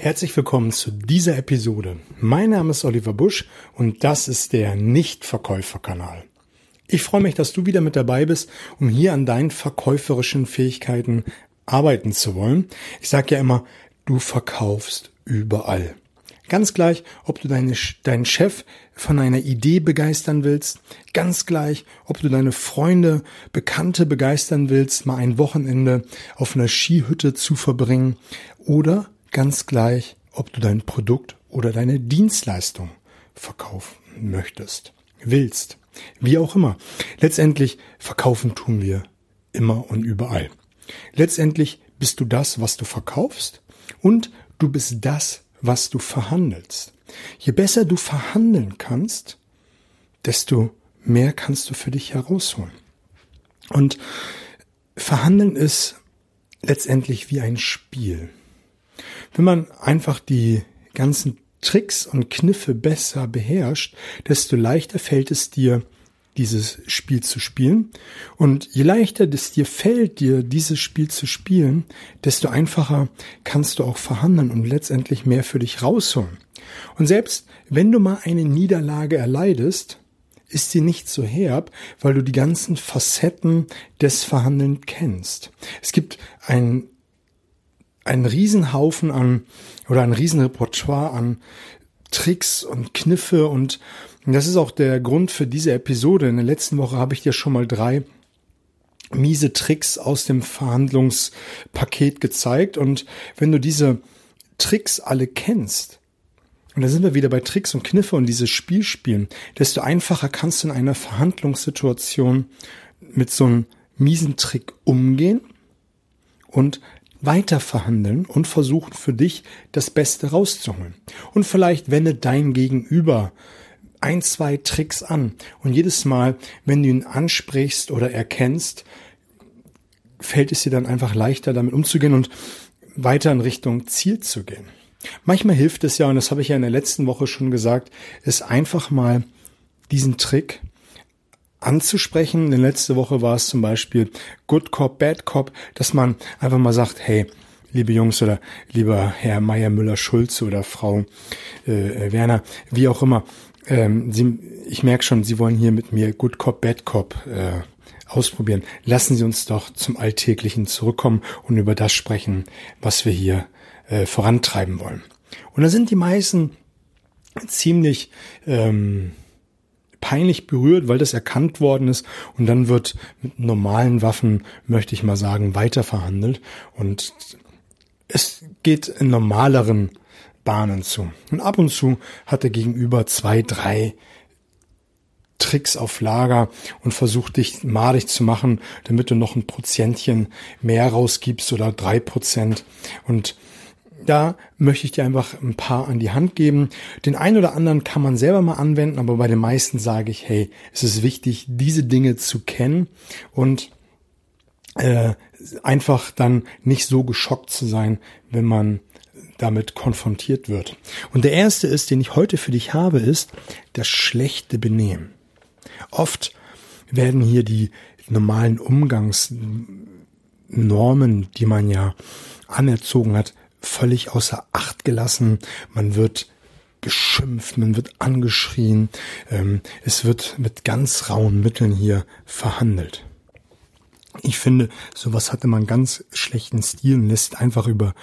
Herzlich willkommen zu dieser Episode. Mein Name ist Oliver Busch und das ist der Nichtverkäuferkanal. Ich freue mich, dass du wieder mit dabei bist, um hier an deinen verkäuferischen Fähigkeiten arbeiten zu wollen. Ich sage ja immer, du verkaufst überall. Ganz gleich, ob du deine, deinen Chef von einer Idee begeistern willst, ganz gleich, ob du deine Freunde, Bekannte begeistern willst, mal ein Wochenende auf einer Skihütte zu verbringen oder ganz gleich, ob du dein Produkt oder deine Dienstleistung verkaufen möchtest, willst, wie auch immer. Letztendlich verkaufen tun wir immer und überall. Letztendlich bist du das, was du verkaufst und du bist das, was du verhandelst. Je besser du verhandeln kannst, desto mehr kannst du für dich herausholen. Und verhandeln ist letztendlich wie ein Spiel. Wenn man einfach die ganzen Tricks und Kniffe besser beherrscht, desto leichter fällt es dir, dieses Spiel zu spielen. Und je leichter es dir fällt, dir dieses Spiel zu spielen, desto einfacher kannst du auch verhandeln und letztendlich mehr für dich rausholen. Und selbst wenn du mal eine Niederlage erleidest, ist sie nicht so herb, weil du die ganzen Facetten des Verhandeln kennst. Es gibt ein ein Riesenhaufen an oder ein Riesenrepertoire an Tricks und Kniffe und das ist auch der Grund für diese Episode. In der letzten Woche habe ich dir schon mal drei miese Tricks aus dem Verhandlungspaket gezeigt und wenn du diese Tricks alle kennst, und da sind wir wieder bei Tricks und Kniffe und dieses Spiel spielen, desto einfacher kannst du in einer Verhandlungssituation mit so einem miesen Trick umgehen und weiter verhandeln und versuchen für dich das Beste rauszuholen. Und vielleicht wende dein Gegenüber ein, zwei Tricks an. Und jedes Mal, wenn du ihn ansprichst oder erkennst, fällt es dir dann einfach leichter, damit umzugehen und weiter in Richtung Ziel zu gehen. Manchmal hilft es ja, und das habe ich ja in der letzten Woche schon gesagt, ist einfach mal diesen Trick anzusprechen. In der letzten Woche war es zum Beispiel Good Cop, Bad Cop, dass man einfach mal sagt, hey, liebe Jungs oder lieber Herr Meier Müller-Schulze oder Frau äh, Werner, wie auch immer, ähm, Sie, ich merke schon, Sie wollen hier mit mir Good Cop, Bad Cop äh, ausprobieren. Lassen Sie uns doch zum Alltäglichen zurückkommen und über das sprechen, was wir hier äh, vorantreiben wollen. Und da sind die meisten ziemlich ähm, peinlich berührt, weil das erkannt worden ist und dann wird mit normalen Waffen, möchte ich mal sagen, weiter verhandelt und es geht in normaleren Bahnen zu. Und ab und zu hat er gegenüber zwei, drei Tricks auf Lager und versucht dich madig zu machen, damit du noch ein Prozentchen mehr rausgibst oder drei Prozent. Und da möchte ich dir einfach ein paar an die Hand geben. Den einen oder anderen kann man selber mal anwenden, aber bei den meisten sage ich, hey, es ist wichtig, diese Dinge zu kennen und äh, einfach dann nicht so geschockt zu sein, wenn man damit konfrontiert wird. Und der erste ist, den ich heute für dich habe, ist das schlechte Benehmen. Oft werden hier die normalen Umgangsnormen, die man ja anerzogen hat, völlig außer Acht gelassen. Man wird geschimpft, man wird angeschrien. Ähm, es wird mit ganz rauen Mitteln hier verhandelt. Ich finde, sowas hatte man ganz schlechten Stil und lässt einfach über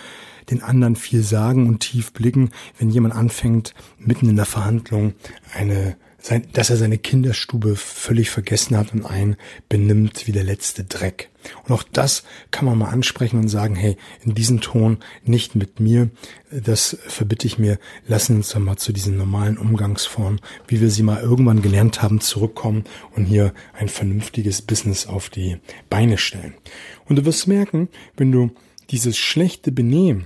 den anderen viel sagen und tief blicken, wenn jemand anfängt, mitten in der Verhandlung eine sein, dass er seine Kinderstube völlig vergessen hat und einen benimmt wie der letzte Dreck. Und auch das kann man mal ansprechen und sagen, hey, in diesem Ton nicht mit mir, das verbitte ich mir, lassen uns doch mal zu diesen normalen Umgangsformen, wie wir sie mal irgendwann gelernt haben, zurückkommen und hier ein vernünftiges Business auf die Beine stellen. Und du wirst merken, wenn du dieses schlechte Benehmen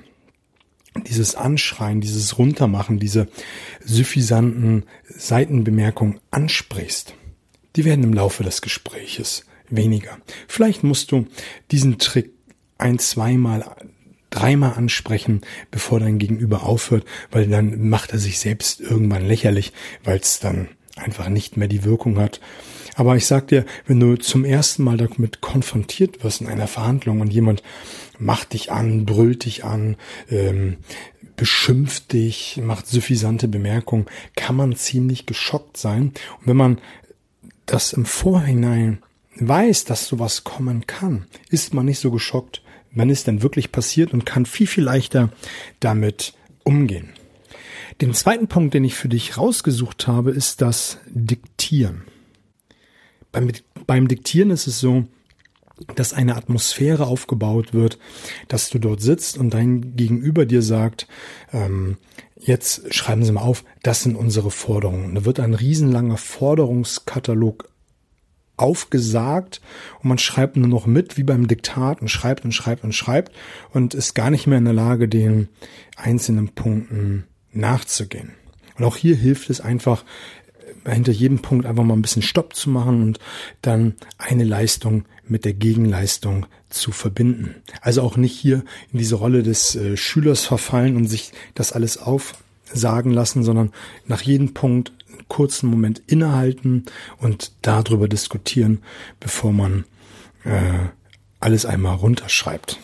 dieses Anschreien, dieses Runtermachen, diese suffisanten Seitenbemerkungen ansprichst, die werden im Laufe des Gespräches weniger. Vielleicht musst du diesen Trick ein, zweimal, dreimal ansprechen, bevor dein Gegenüber aufhört, weil dann macht er sich selbst irgendwann lächerlich, weil es dann einfach nicht mehr die Wirkung hat. Aber ich sag dir, wenn du zum ersten Mal damit konfrontiert wirst in einer Verhandlung und jemand macht dich an, brüllt dich an, ähm, beschimpft dich, macht suffisante Bemerkungen, kann man ziemlich geschockt sein. Und wenn man das im Vorhinein weiß, dass sowas kommen kann, ist man nicht so geschockt, wenn es denn wirklich passiert und kann viel, viel leichter damit umgehen. Den zweiten Punkt, den ich für dich rausgesucht habe, ist das Diktieren. Beim, beim Diktieren ist es so, dass eine Atmosphäre aufgebaut wird, dass du dort sitzt und dein Gegenüber dir sagt, ähm, jetzt schreiben Sie mal auf, das sind unsere Forderungen. Da wird ein riesenlanger Forderungskatalog aufgesagt und man schreibt nur noch mit wie beim Diktat und schreibt und schreibt und schreibt und ist gar nicht mehr in der Lage, den einzelnen Punkten nachzugehen. Und auch hier hilft es einfach, hinter jedem Punkt einfach mal ein bisschen Stopp zu machen und dann eine Leistung mit der Gegenleistung zu verbinden. Also auch nicht hier in diese Rolle des äh, Schülers verfallen und sich das alles aufsagen lassen, sondern nach jedem Punkt einen kurzen Moment innehalten und darüber diskutieren, bevor man äh, alles einmal runterschreibt.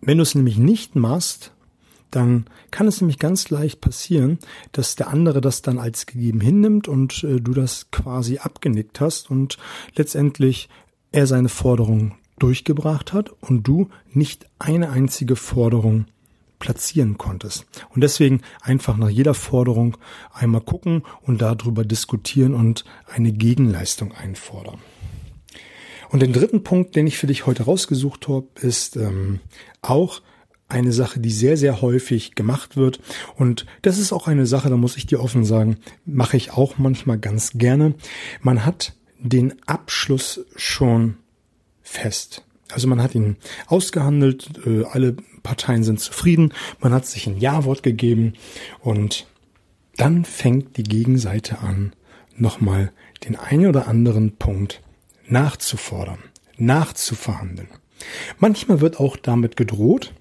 Wenn du es nämlich nicht machst, dann kann es nämlich ganz leicht passieren, dass der andere das dann als gegeben hinnimmt und äh, du das quasi abgenickt hast und letztendlich er seine Forderung durchgebracht hat und du nicht eine einzige Forderung platzieren konntest. Und deswegen einfach nach jeder Forderung einmal gucken und darüber diskutieren und eine Gegenleistung einfordern. Und den dritten Punkt, den ich für dich heute rausgesucht habe, ist ähm, auch eine Sache, die sehr, sehr häufig gemacht wird. Und das ist auch eine Sache, da muss ich dir offen sagen, mache ich auch manchmal ganz gerne. Man hat den Abschluss schon fest. Also man hat ihn ausgehandelt, äh, alle Parteien sind zufrieden, man hat sich ein Ja-Wort gegeben und dann fängt die Gegenseite an, nochmal den einen oder anderen Punkt nachzufordern, nachzuverhandeln. Manchmal wird auch damit gedroht,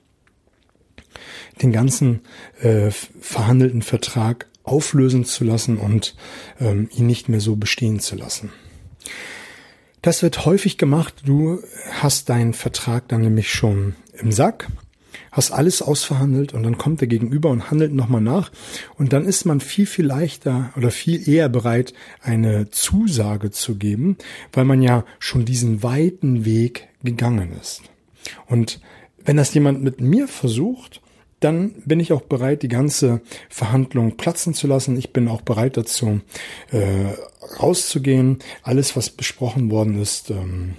den ganzen äh, verhandelten Vertrag auflösen zu lassen und ähm, ihn nicht mehr so bestehen zu lassen. Das wird häufig gemacht. Du hast deinen Vertrag dann nämlich schon im Sack, hast alles ausverhandelt und dann kommt der Gegenüber und handelt nochmal nach und dann ist man viel, viel leichter oder viel eher bereit, eine Zusage zu geben, weil man ja schon diesen weiten Weg gegangen ist. Und wenn das jemand mit mir versucht, dann bin ich auch bereit, die ganze Verhandlung platzen zu lassen. Ich bin auch bereit dazu, äh, rauszugehen. Alles, was besprochen worden ist, ähm,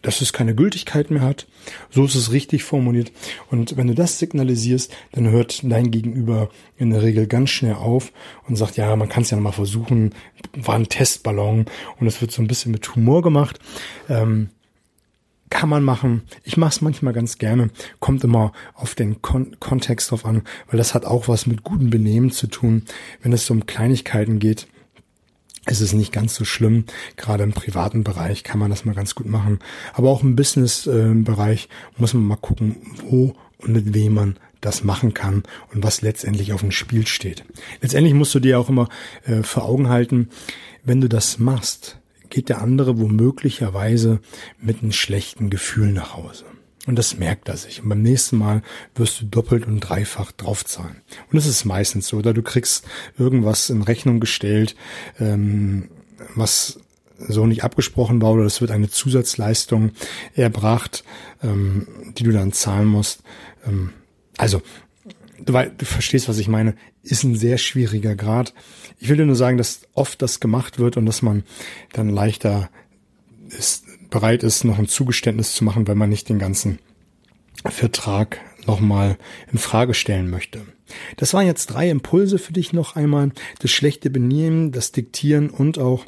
dass es keine Gültigkeit mehr hat. So ist es richtig formuliert. Und wenn du das signalisierst, dann hört dein Gegenüber in der Regel ganz schnell auf und sagt, ja, man kann es ja noch mal versuchen, war ein Testballon und es wird so ein bisschen mit Humor gemacht. Ähm, kann man machen. Ich mache es manchmal ganz gerne. Kommt immer auf den Kon Kontext drauf an, weil das hat auch was mit gutem Benehmen zu tun. Wenn es so um Kleinigkeiten geht, ist es nicht ganz so schlimm. Gerade im privaten Bereich kann man das mal ganz gut machen. Aber auch im Business-Bereich muss man mal gucken, wo und mit wem man das machen kann und was letztendlich auf dem Spiel steht. Letztendlich musst du dir auch immer äh, vor Augen halten, wenn du das machst, geht der andere womöglicherweise mit einem schlechten Gefühl nach Hause. Und das merkt er sich. Und beim nächsten Mal wirst du doppelt und dreifach draufzahlen. Und das ist meistens so. Oder du kriegst irgendwas in Rechnung gestellt, ähm, was so nicht abgesprochen war, oder es wird eine Zusatzleistung erbracht, ähm, die du dann zahlen musst. Ähm, also du, du verstehst, was ich meine, ist ein sehr schwieriger Grad. Ich will dir nur sagen, dass oft das gemacht wird und dass man dann leichter ist, bereit ist, noch ein Zugeständnis zu machen, wenn man nicht den ganzen Vertrag nochmal in Frage stellen möchte. Das waren jetzt drei Impulse für dich noch einmal. Das schlechte Benehmen, das Diktieren und auch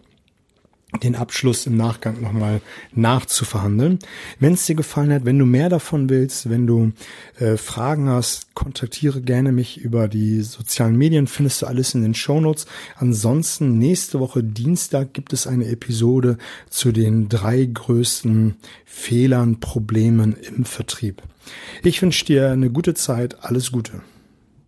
den Abschluss im Nachgang nochmal nachzuverhandeln. Wenn es dir gefallen hat, wenn du mehr davon willst, wenn du äh, Fragen hast, kontaktiere gerne mich über die sozialen Medien, findest du alles in den Shownotes. Ansonsten nächste Woche Dienstag gibt es eine Episode zu den drei größten Fehlern, Problemen im Vertrieb. Ich wünsche dir eine gute Zeit, alles Gute.